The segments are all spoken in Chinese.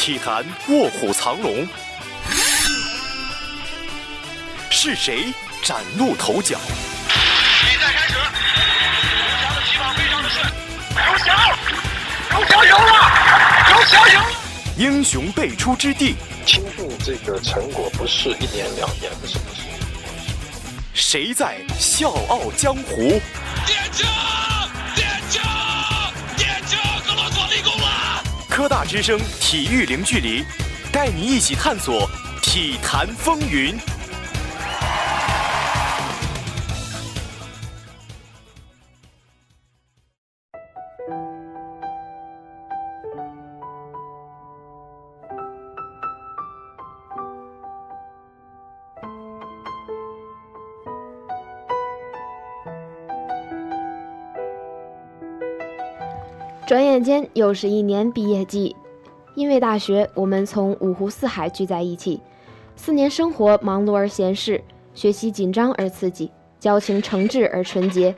体坛卧虎藏龙，是谁崭露头角？比赛开始，刘翔的起跑非常的顺，刘翔，刘翔赢了，刘翔赢了。英雄辈出之地，倾注这个成果不是一年两年的事情。谁在笑傲江湖？点球！科大之声体育零距离，带你一起探索体坛风云。转眼间又是一年毕业季，因为大学，我们从五湖四海聚在一起。四年生活忙碌而闲适，学习紧张而刺激，交情诚挚而纯洁。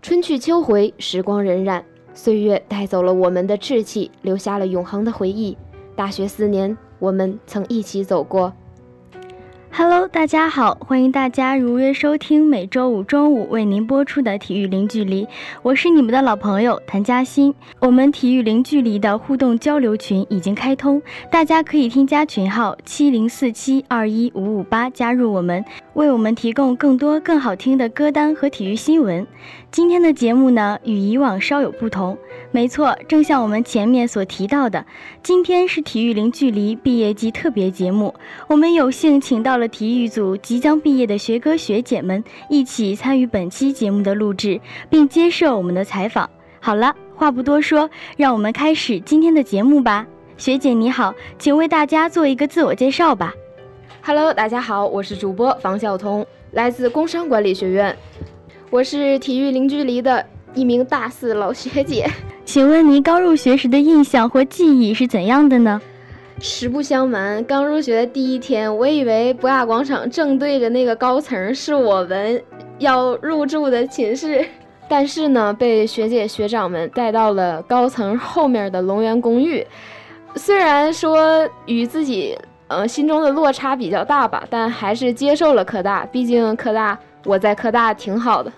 春去秋回，时光荏苒，岁月带走了我们的稚气，留下了永恒的回忆。大学四年，我们曾一起走过。Hello，大家好，欢迎大家如约收听每周五中午为您播出的体育零距离，我是你们的老朋友谭嘉欣。我们体育零距离的互动交流群已经开通，大家可以添加群号七零四七二一五五八加入我们，为我们提供更多更好听的歌单和体育新闻。今天的节目呢，与以往稍有不同。没错，正像我们前面所提到的，今天是体育零距离毕业季特别节目，我们有幸请到了体育组即将毕业的学哥学姐们一起参与本期节目的录制，并接受我们的采访。好了，话不多说，让我们开始今天的节目吧。学姐你好，请为大家做一个自我介绍吧。Hello，大家好，我是主播房晓彤，来自工商管理学院，我是体育零距离的一名大四老学姐。请问您刚入学时的印象或记忆是怎样的呢？实不相瞒，刚入学的第一天，我以为博雅广场正对着那个高层是我们要入住的寝室，但是呢，被学姐学长们带到了高层后面的龙源公寓。虽然说与自己呃心中的落差比较大吧，但还是接受了科大，毕竟科大我在科大挺好的。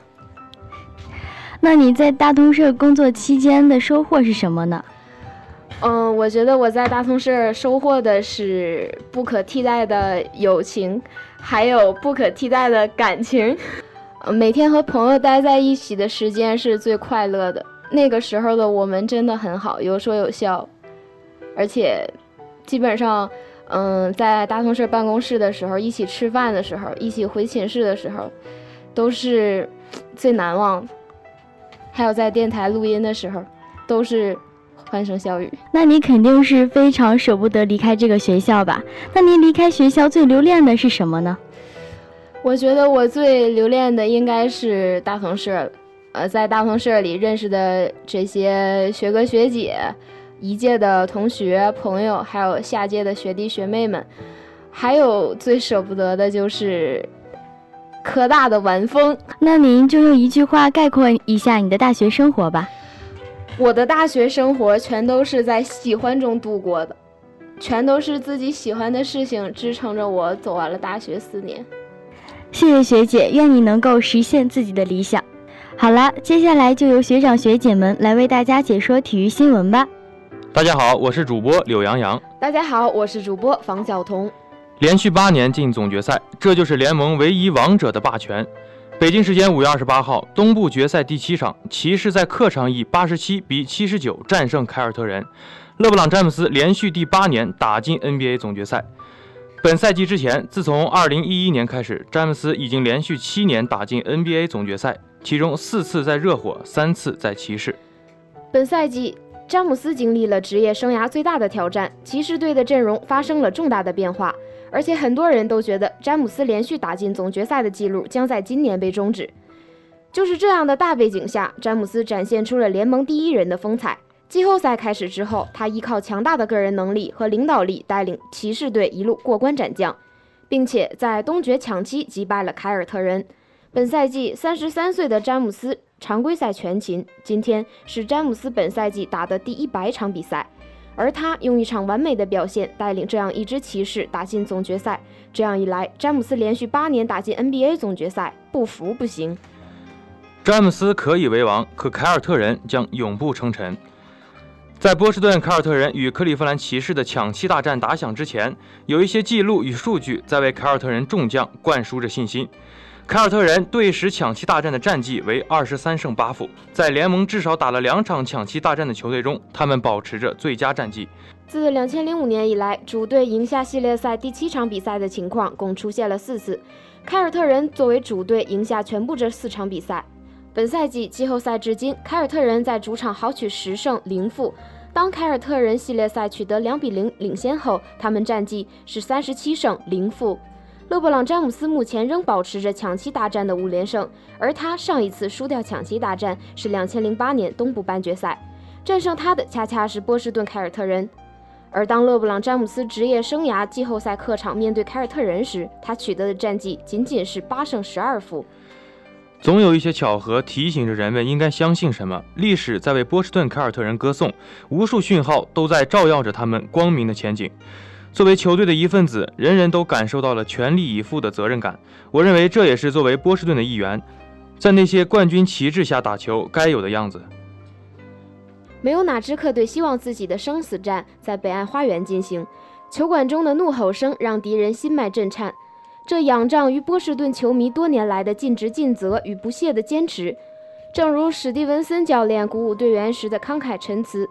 那你在大通社工作期间的收获是什么呢？嗯，我觉得我在大通社收获的是不可替代的友情，还有不可替代的感情。每天和朋友待在一起的时间是最快乐的。那个时候的我们真的很好，有说有笑，而且基本上，嗯，在大通社办公室的时候，一起吃饭的时候，一起回寝室的时候，都是最难忘。还有在电台录音的时候，都是欢声笑语。那你肯定是非常舍不得离开这个学校吧？那你离开学校最留恋的是什么呢？我觉得我最留恋的应该是大同社，呃，在大同社里认识的这些学哥学姐、一届的同学朋友，还有下届的学弟学妹们，还有最舍不得的就是科大的晚风。那您就用一句话概括一下你的大学生活吧。我的大学生活全都是在喜欢中度过的，全都是自己喜欢的事情支撑着我走完了大学四年。谢谢学姐，愿你能够实现自己的理想。好了，接下来就由学长学姐们来为大家解说体育新闻吧。大家好，我是主播柳洋洋。大家好，我是主播房晓彤。连续八年进总决赛，这就是联盟唯一王者的霸权。北京时间五月二十八号，东部决赛第七场，骑士在客场以八十七比七十九战胜凯尔特人，勒布朗詹姆斯连续第八年打进 NBA 总决赛。本赛季之前，自从二零一一年开始，詹姆斯已经连续七年打进 NBA 总决赛，其中四次在热火，三次在骑士。本赛季，詹姆斯经历了职业生涯最大的挑战，骑士队的阵容发生了重大的变化，而且很多人都觉得詹姆斯连续打进总决赛的记录将在今年被终止。就是这样的大背景下，詹姆斯展现出了联盟第一人的风采。季后赛开始之后，他依靠强大的个人能力和领导力，带领骑士队一路过关斩将，并且在东决抢七击败了凯尔特人。本赛季三十三岁的詹姆斯常规赛全勤，今天是詹姆斯本赛季打的第一百场比赛。而他用一场完美的表现带领这样一支骑士打进总决赛。这样一来，詹姆斯连续八年打进 NBA 总决赛，不服不行。詹姆斯可以为王，可凯尔特人将永不称臣。在波士顿凯尔特人与克利夫兰骑士的抢七大战打响之前，有一些记录与数据在为凯尔特人众将灌输着信心。凯尔特人队史抢七大战的战绩为二十三胜八负，在联盟至少打了两场抢七大战的球队中，他们保持着最佳战绩。自两千零五年以来，主队赢下系列赛第七场比赛的情况共出现了四次。凯尔特人作为主队赢下全部这四场比赛。本赛季季后赛至今，凯尔特人在主场豪取十胜零负。当凯尔特人系列赛取得两比零领先后，他们战绩是三十七胜零负。勒布朗·詹姆斯目前仍保持着抢七大战的五连胜，而他上一次输掉抢七大战是两千零八年东部半决赛，战胜他的恰恰是波士顿凯尔特人。而当勒布朗·詹姆斯职业生涯季后赛客场面对凯尔特人时，他取得的战绩仅仅是八胜十二负。总有一些巧合提醒着人们应该相信什么。历史在为波士顿凯尔特人歌颂，无数讯号都在照耀着他们光明的前景。作为球队的一份子，人人都感受到了全力以赴的责任感。我认为这也是作为波士顿的一员，在那些冠军旗帜下打球该有的样子。没有哪支客队希望自己的生死战在北岸花园进行。球馆中的怒吼声让敌人心脉震颤。这仰仗于波士顿球迷多年来的尽职尽责与不懈的坚持，正如史蒂文森教练鼓舞队员时的慷慨陈词。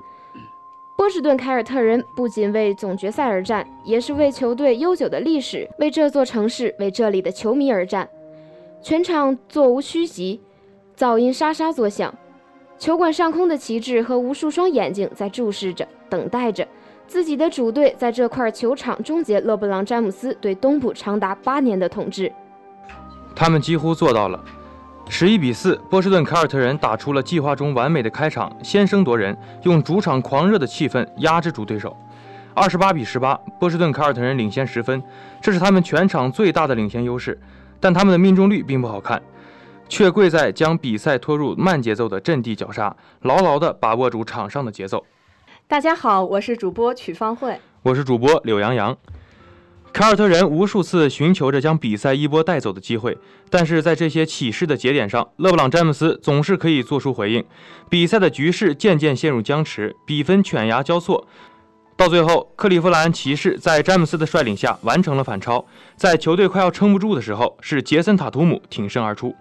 波士顿凯尔特人不仅为总决赛而战，也是为球队悠久的历史、为这座城市、为这里的球迷而战。全场座无虚席，噪音沙沙作响，球馆上空的旗帜和无数双眼睛在注视着、等待着。自己的主队在这块球场终结勒布朗·詹姆斯对东部长达八年的统治。他们几乎做到了。十一比四，波士顿凯尔特人打出了计划中完美的开场，先声夺人，用主场狂热的气氛压制住对手。二十八比十八，波士顿凯尔特人领先十分，这是他们全场最大的领先优势。但他们的命中率并不好看，却贵在将比赛拖入慢节奏的阵地绞杀，牢牢地把握住场上的节奏。大家好，我是主播曲方慧，我是主播柳洋洋。凯尔特人无数次寻求着将比赛一波带走的机会，但是在这些起势的节点上，勒布朗·詹姆斯总是可以做出回应。比赛的局势渐渐陷入僵持，比分犬牙交错。到最后，克利夫兰骑士在詹姆斯的率领下完成了反超。在球队快要撑不住的时候，是杰森·塔图姆挺身而出。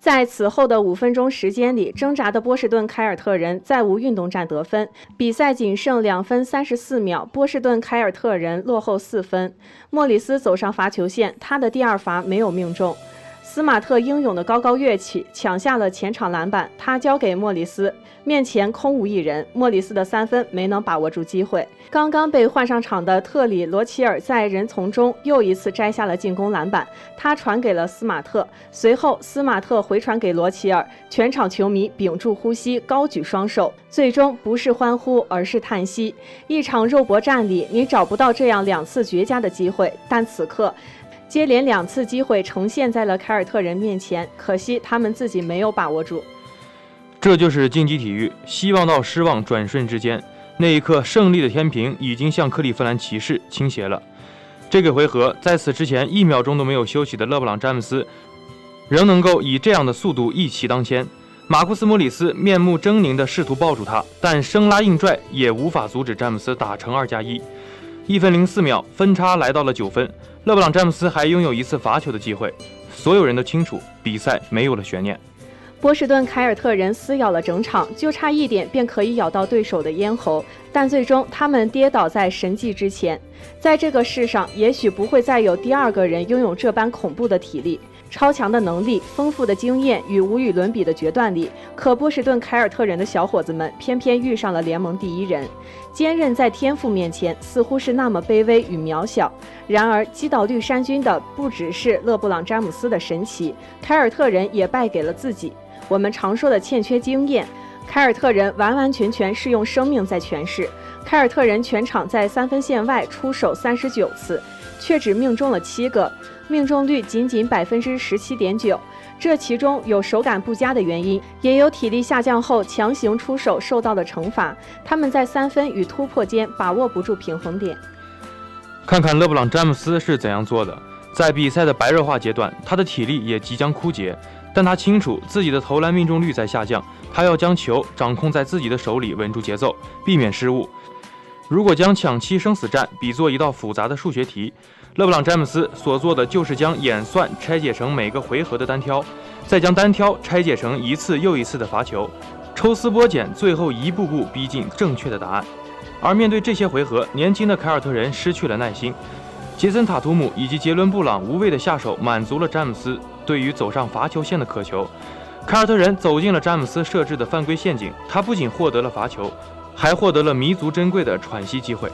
在此后的五分钟时间里，挣扎的波士顿凯尔特人再无运动战得分。比赛仅剩两分三十四秒，波士顿凯尔特人落后四分。莫里斯走上罚球线，他的第二罚没有命中。斯马特英勇的高高跃起，抢下了前场篮板，他交给莫里斯，面前空无一人。莫里斯的三分没能把握住机会。刚刚被换上场的特里罗齐尔在人丛中又一次摘下了进攻篮板，他传给了斯马特，随后斯马特回传给罗齐尔。全场球迷屏住呼吸，高举双手，最终不是欢呼，而是叹息。一场肉搏战里，你找不到这样两次绝佳的机会，但此刻。接连两次机会呈现在了凯尔特人面前，可惜他们自己没有把握住。这就是竞技体育，希望到失望转瞬之间。那一刻，胜利的天平已经向克利夫兰骑士倾斜了。这个回合，在此之前一秒钟都没有休息的勒布朗·詹姆斯，仍能够以这样的速度一骑当先。马库斯·莫里斯面目狰狞地试图抱住他，但生拉硬拽也无法阻止詹姆斯打成二加一。一分零四秒，分差来到了九分。勒布朗·詹姆斯还拥有一次罚球的机会，所有人都清楚比赛没有了悬念。波士顿凯尔特人撕咬了整场，就差一点便可以咬到对手的咽喉，但最终他们跌倒在神迹之前。在这个世上，也许不会再有第二个人拥有这般恐怖的体力。超强的能力、丰富的经验与无与伦比的决断力，可波士顿凯尔特人的小伙子们偏偏遇上了联盟第一人。坚韧在天赋面前似乎是那么卑微与渺小。然而，击倒绿衫军的不只是勒布朗·詹姆斯的神奇，凯尔特人也败给了自己。我们常说的欠缺经验，凯尔特人完完全全是用生命在诠释。凯尔特人全场在三分线外出手三十九次，却只命中了七个。命中率仅仅百分之十七点九，这其中有手感不佳的原因，也有体力下降后强行出手受到的惩罚。他们在三分与突破间把握不住平衡点。看看勒布朗·詹姆斯是怎样做的。在比赛的白热化阶段，他的体力也即将枯竭，但他清楚自己的投篮命中率在下降，他要将球掌控在自己的手里，稳住节奏，避免失误。如果将抢七生死战比作一道复杂的数学题，勒布朗·詹姆斯所做的就是将演算拆解成每个回合的单挑，再将单挑拆解成一次又一次的罚球，抽丝剥茧，最后一步步逼近正确的答案。而面对这些回合，年轻的凯尔特人失去了耐心。杰森·塔图姆以及杰伦·布朗无谓的下手，满足了詹姆斯对于走上罚球线的渴求。凯尔特人走进了詹姆斯设置的犯规陷阱，他不仅获得了罚球，还获得了弥足珍贵的喘息机会。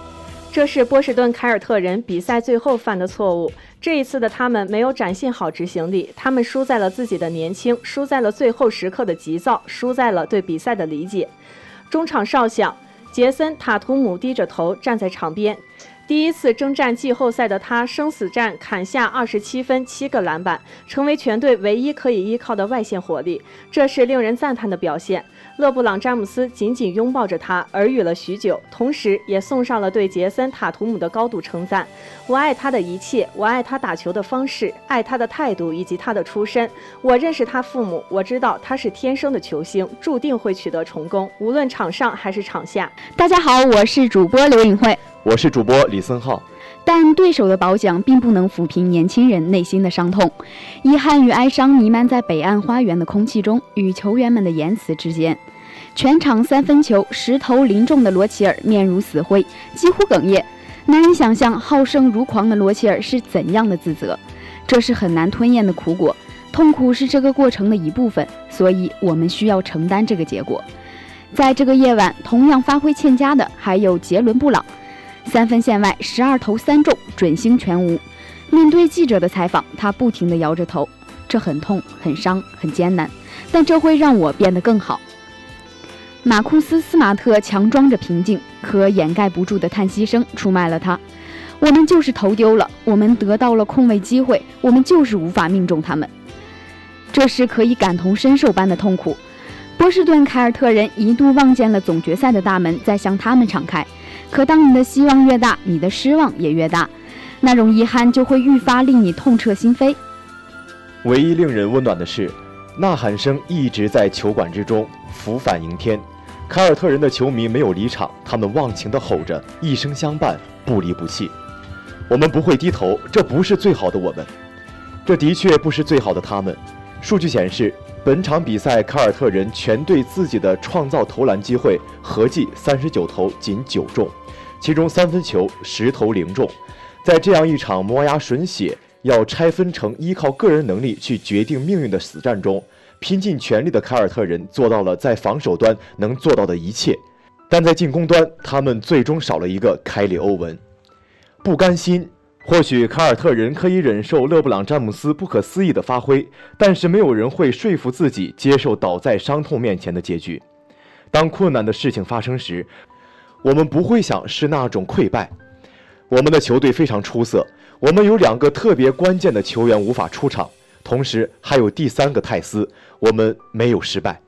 这是波士顿凯尔特人比赛最后犯的错误。这一次的他们没有展现好执行力，他们输在了自己的年轻，输在了最后时刻的急躁，输在了对比赛的理解。中场哨响，杰森·塔图姆低着头站在场边。第一次征战季后赛的他，生死战砍下二十七分、七个篮板，成为全队唯一可以依靠的外线火力，这是令人赞叹的表现。勒布朗·詹姆斯紧紧拥抱着他，耳语了许久，同时也送上了对杰森·塔图姆的高度称赞：“我爱他的一切，我爱他打球的方式，爱他的态度以及他的出身。我认识他父母，我知道他是天生的球星，注定会取得成功，无论场上还是场下。”大家好，我是主播刘颖慧。我是主播李森浩，但对手的褒奖并不能抚平年轻人内心的伤痛，遗憾与哀伤弥漫在北岸花园的空气中与球员们的言辞之间。全场三分球十投零中的罗齐尔面如死灰，几乎哽咽，难以想象好胜如狂的罗齐尔是怎样的自责。这是很难吞咽的苦果，痛苦是这个过程的一部分，所以我们需要承担这个结果。在这个夜晚，同样发挥欠佳的还有杰伦布朗。三分线外，十二投三中，准星全无。面对记者的采访，他不停地摇着头。这很痛，很伤，很艰难，但这会让我变得更好。马库斯·斯马特强装着平静，可掩盖不住的叹息声出卖了他。我们就是投丢了，我们得到了空位机会，我们就是无法命中他们。这是可以感同身受般的痛苦。波士顿凯尔特人一度望见了总决赛的大门在向他们敞开。可当你的希望越大，你的失望也越大，那种遗憾就会愈发令你痛彻心扉。唯一令人温暖的是，呐喊声一直在球馆之中浮反迎天。凯尔特人的球迷没有离场，他们忘情地吼着，一生相伴，不离不弃。我们不会低头，这不是最好的我们，这的确不是最好的他们。数据显示。本场比赛，凯尔特人全队自己的创造投篮机会合计三十九投，仅九中，其中三分球十投零中。在这样一场磨牙吮血、要拆分成依靠个人能力去决定命运的死战中，拼尽全力的凯尔特人做到了在防守端能做到的一切，但在进攻端，他们最终少了一个凯里·欧文，不甘心。或许凯尔特人可以忍受勒布朗·詹姆斯不可思议的发挥，但是没有人会说服自己接受倒在伤痛面前的结局。当困难的事情发生时，我们不会想是那种溃败。我们的球队非常出色，我们有两个特别关键的球员无法出场，同时还有第三个泰斯，我们没有失败。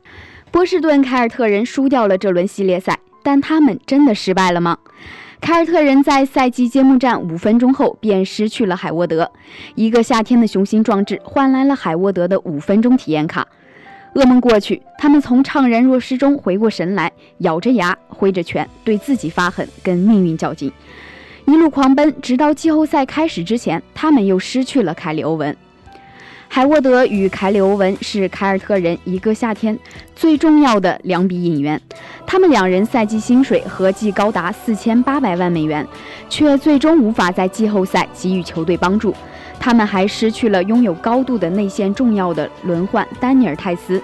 波士顿凯尔特人输掉了这轮系列赛，但他们真的失败了吗？凯尔特人在赛季揭幕战五分钟后便失去了海沃德，一个夏天的雄心壮志换来了海沃德的五分钟体验卡。噩梦过去，他们从怅然若失中回过神来，咬着牙，挥着拳，对自己发狠，跟命运较劲，一路狂奔，直到季后赛开始之前，他们又失去了凯里欧文。海沃德与凯里欧文是凯尔特人一个夏天最重要的两笔引援，他们两人赛季薪水合计高达四千八百万美元，却最终无法在季后赛给予球队帮助。他们还失去了拥有高度的内线重要的轮换丹尼尔泰斯。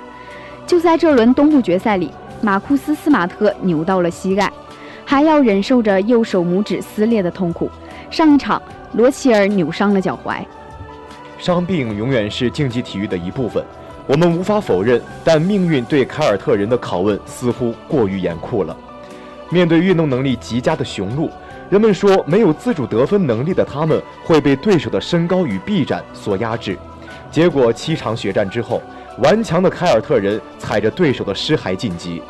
就在这轮东部决赛里，马库斯斯马特扭到了膝盖，还要忍受着右手拇指撕裂的痛苦。上一场，罗齐尔扭伤了脚踝。伤病永远是竞技体育的一部分，我们无法否认。但命运对凯尔特人的拷问似乎过于严酷了。面对运动能力极佳的雄鹿，人们说没有自主得分能力的他们会被对手的身高与臂展所压制。结果七场血战之后，顽强的凯尔特人踩着对手的尸骸晋级。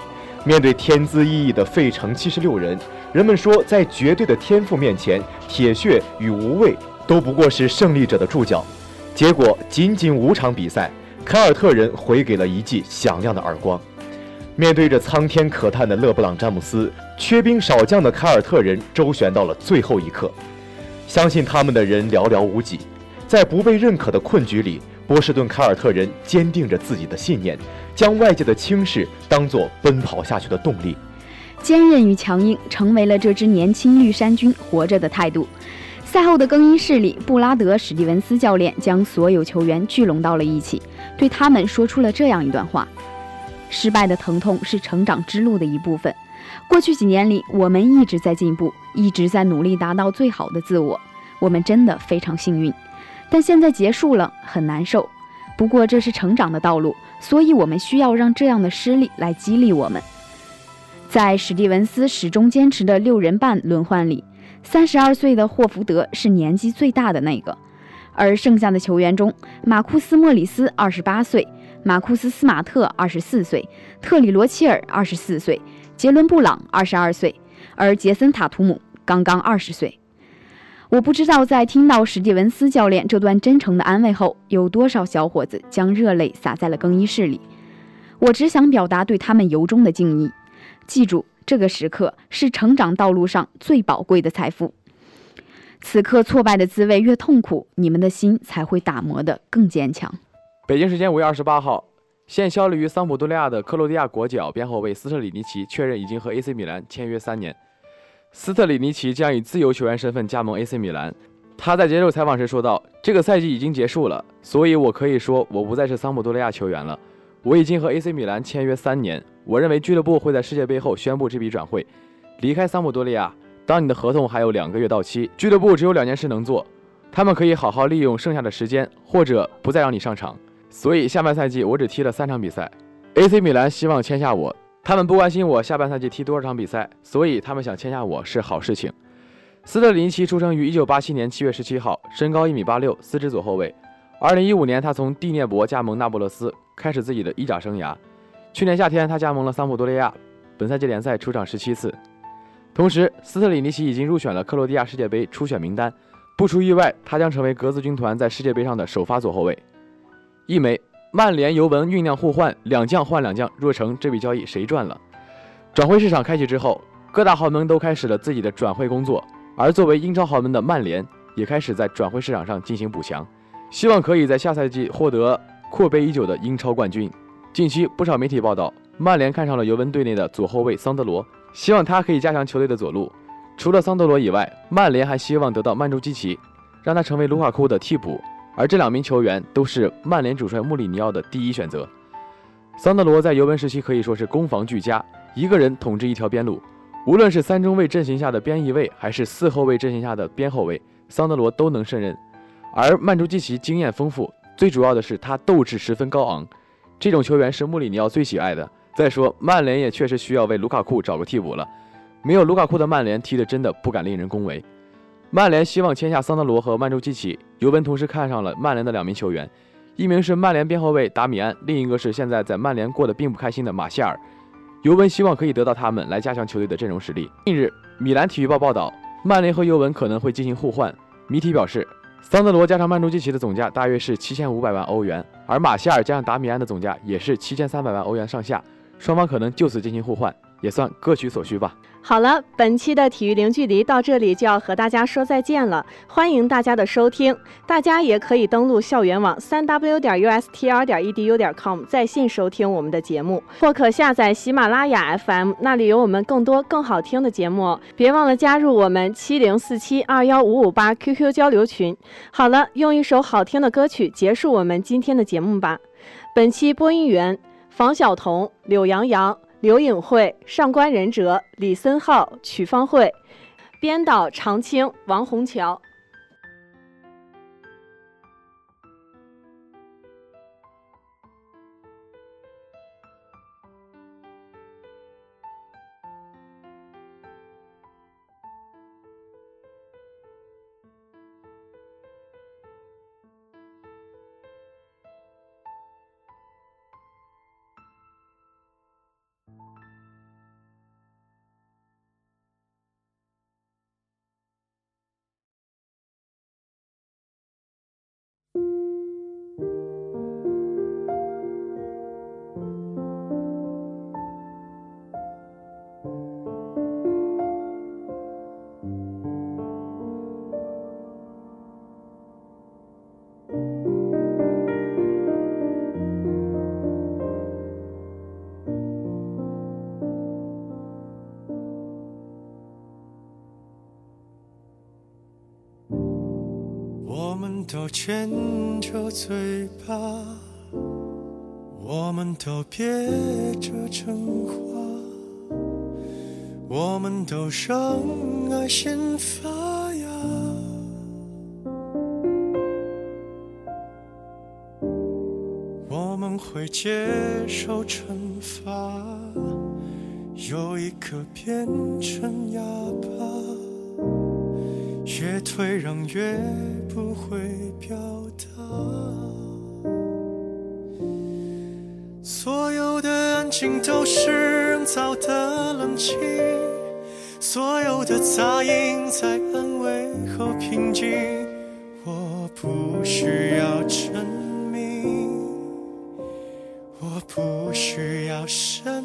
面对天资异异的费城七十六人，人们说，在绝对的天赋面前，铁血与无畏都不过是胜利者的注脚。结果仅仅五场比赛，凯尔特人回给了一记响亮的耳光。面对着苍天可叹的勒布朗·詹姆斯，缺兵少将的凯尔特人周旋到了最后一刻。相信他们的人寥寥无几，在不被认可的困局里，波士顿凯尔特人坚定着自己的信念。将外界的轻视当作奔跑下去的动力，坚韧与强硬成为了这支年轻绿衫军活着的态度。赛后的更衣室里，布拉德·史蒂文斯教练将所有球员聚拢到了一起，对他们说出了这样一段话：“失败的疼痛是成长之路的一部分。过去几年里，我们一直在进步，一直在努力达到最好的自我。我们真的非常幸运，但现在结束了，很难受。不过这是成长的道路。”所以，我们需要让这样的失利来激励我们。在史蒂文斯始终坚持的六人半轮换里，三十二岁的霍福德是年纪最大的那个，而剩下的球员中，马库斯·莫里斯二十八岁，马库斯·斯马特二十四岁，特里罗切尔二十四岁，杰伦·布朗二十二岁，而杰森·塔图姆刚刚二十岁。我不知道，在听到史蒂文斯教练这段真诚的安慰后，有多少小伙子将热泪洒在了更衣室里。我只想表达对他们由衷的敬意。记住，这个时刻是成长道路上最宝贵的财富。此刻挫败的滋味越痛苦，你们的心才会打磨得更坚强。北京时间五月二十八号，现效力于桑普多利亚的克罗地亚国脚边后卫斯特里尼奇确认已经和 AC 米兰签约三年。斯特里尼奇将以自由球员身份加盟 AC 米兰。他在接受采访时说道：“这个赛季已经结束了，所以我可以说我不再是桑普多利亚球员了。我已经和 AC 米兰签约三年。我认为俱乐部会在世界杯后宣布这笔转会，离开桑普多利亚。当你的合同还有两个月到期，俱乐部只有两件事能做：他们可以好好利用剩下的时间，或者不再让你上场。所以下半赛季我只踢了三场比赛。AC 米兰希望签下我。”他们不关心我下半赛季踢多少场比赛，所以他们想签下我是好事情。斯特林奇出生于1987年7月17号，身高1米86，司职左后卫。2015年，他从蒂涅博加盟那不勒斯，开始自己的意甲生涯。去年夏天，他加盟了桑普多利亚，本赛季联赛出场17次。同时，斯特里尼奇已经入选了克罗地亚世界杯初选名单，不出意外，他将成为格子军团在世界杯上的首发左后卫。一枚。曼联尤文酝酿互换，两将换两将，若成这笔交易谁赚了？转会市场开启之后，各大豪门都开始了自己的转会工作，而作为英超豪门的曼联也开始在转会市场上进行补强，希望可以在下赛季获得阔别已久的英超冠军。近期不少媒体报道，曼联看上了尤文队内的左后卫桑德罗，希望他可以加强球队的左路。除了桑德罗以外，曼联还希望得到曼朱基奇，让他成为卢卡库的替补。而这两名球员都是曼联主帅穆里尼奥的第一选择。桑德罗在尤文时期可以说是攻防俱佳，一个人统治一条边路，无论是三中卫阵型下的边翼卫，还是四后卫阵型下的边后卫，桑德罗都能胜任。而曼朱基奇经验丰富，最主要的是他斗志十分高昂，这种球员是穆里尼奥最喜爱的。再说，曼联也确实需要为卢卡库找个替补了，没有卢卡库的曼联踢得真的不敢令人恭维。曼联希望签下桑德罗和曼朱基奇，尤文同时看上了曼联的两名球员，一名是曼联边后卫达米安，另一个是现在在曼联过得并不开心的马歇尔。尤文希望可以得到他们来加强球队的阵容实力。近日，米兰体育报报道，曼联和尤文可能会进行互换。谜题表示，桑德罗加上曼朱基奇的总价大约是七千五百万欧元，而马歇尔加上达米安的总价也是七千三百万欧元上下，双方可能就此进行互换。也算各取所需吧。好了，本期的体育零距离到这里就要和大家说再见了。欢迎大家的收听，大家也可以登录校园网三 w 点 ustr 点 edu 点 com 在线收听我们的节目，或可下载喜马拉雅 FM，那里有我们更多更好听的节目哦。别忘了加入我们七零四七二幺五五八 QQ 交流群。好了，用一首好听的歌曲结束我们今天的节目吧。本期播音员房晓彤、柳洋洋。刘颖慧、上官仁哲、李森浩、曲芳慧，编导常青、王红桥。牵着嘴巴，我们都憋着真话，我们都让爱先发芽。我们会接受惩罚，有一颗变成哑巴。越退让越不会表达，所有的安静都是人造的冷清，所有的杂音在安慰后平静。我不需要证明，我不需要声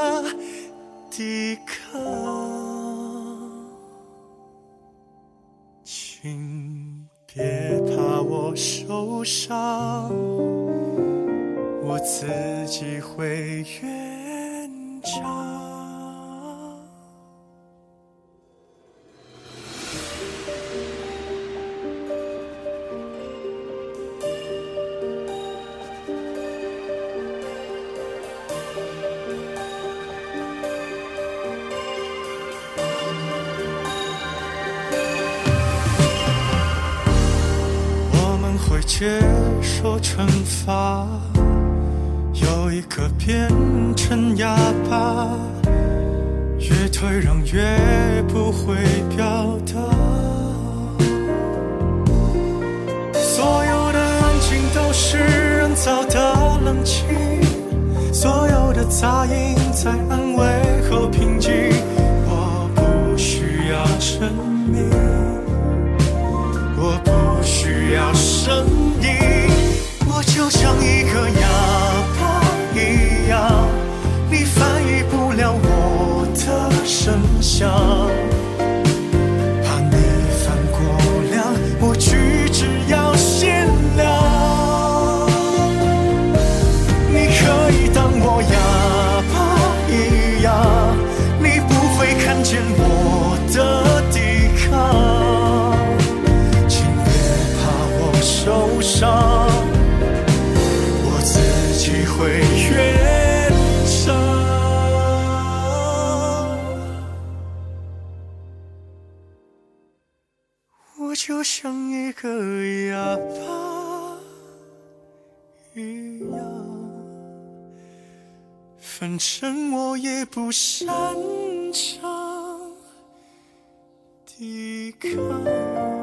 抵抗，请别怕我受伤，我自己会圆场。的冷清，所有的杂音在安慰后平静。我不需要证明，我不需要声音。我就像一个哑巴一样，你翻译不了我的声响。一个哑巴一样，反正我也不擅长抵抗。